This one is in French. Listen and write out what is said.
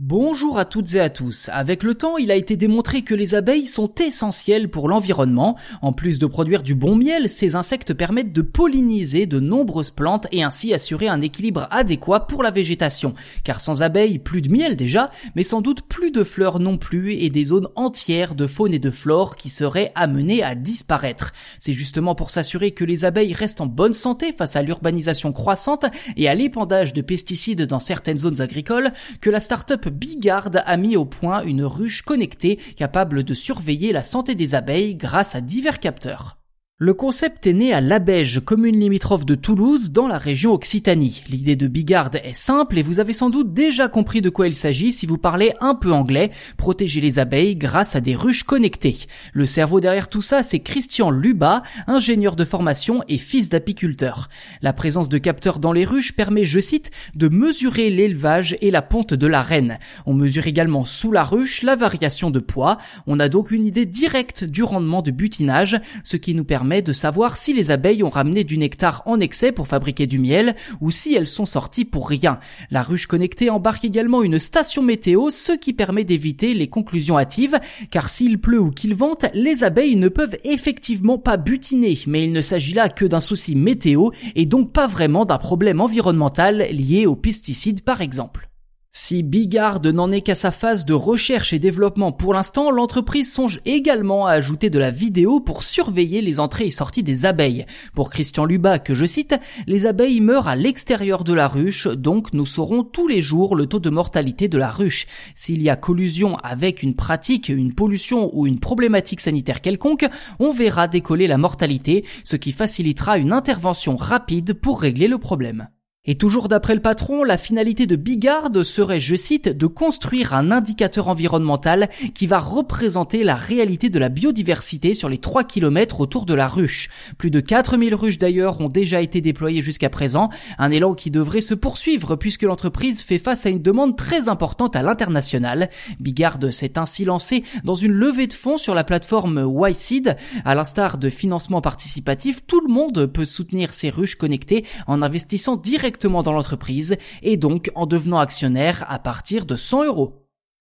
Bonjour à toutes et à tous. Avec le temps, il a été démontré que les abeilles sont essentielles pour l'environnement. En plus de produire du bon miel, ces insectes permettent de polliniser de nombreuses plantes et ainsi assurer un équilibre adéquat pour la végétation. Car sans abeilles, plus de miel déjà, mais sans doute plus de fleurs non plus et des zones entières de faune et de flore qui seraient amenées à disparaître. C'est justement pour s'assurer que les abeilles restent en bonne santé face à l'urbanisation croissante et à l'épandage de pesticides dans certaines zones agricoles que la start-up Bigard a mis au point une ruche connectée capable de surveiller la santé des abeilles grâce à divers capteurs. Le concept est né à Labège, commune limitrophe de Toulouse, dans la région Occitanie. L'idée de Bigard est simple et vous avez sans doute déjà compris de quoi il s'agit si vous parlez un peu anglais, protéger les abeilles grâce à des ruches connectées. Le cerveau derrière tout ça, c'est Christian Luba, ingénieur de formation et fils d'apiculteur. La présence de capteurs dans les ruches permet, je cite, de mesurer l'élevage et la ponte de la reine. On mesure également sous la ruche la variation de poids. On a donc une idée directe du rendement de butinage, ce qui nous permet de savoir si les abeilles ont ramené du nectar en excès pour fabriquer du miel ou si elles sont sorties pour rien. La ruche connectée embarque également une station météo, ce qui permet d'éviter les conclusions hâtives, car s'il pleut ou qu'il vente, les abeilles ne peuvent effectivement pas butiner, mais il ne s'agit là que d'un souci météo et donc pas vraiment d'un problème environnemental lié aux pesticides par exemple. Si Bigard n'en est qu'à sa phase de recherche et développement pour l'instant, l'entreprise songe également à ajouter de la vidéo pour surveiller les entrées et sorties des abeilles. Pour Christian Luba, que je cite, les abeilles meurent à l'extérieur de la ruche, donc nous saurons tous les jours le taux de mortalité de la ruche. S'il y a collusion avec une pratique, une pollution ou une problématique sanitaire quelconque, on verra décoller la mortalité, ce qui facilitera une intervention rapide pour régler le problème. Et toujours d'après le patron, la finalité de Bigard serait, je cite, de construire un indicateur environnemental qui va représenter la réalité de la biodiversité sur les 3 km autour de la ruche. Plus de 4000 ruches d'ailleurs ont déjà été déployées jusqu'à présent, un élan qui devrait se poursuivre puisque l'entreprise fait face à une demande très importante à l'international. Bigard s'est ainsi lancé dans une levée de fonds sur la plateforme YSeed. À l'instar de financement participatif, tout le monde peut soutenir ces ruches connectées en investissant dans l'entreprise et donc en devenant actionnaire à partir de 100 euros.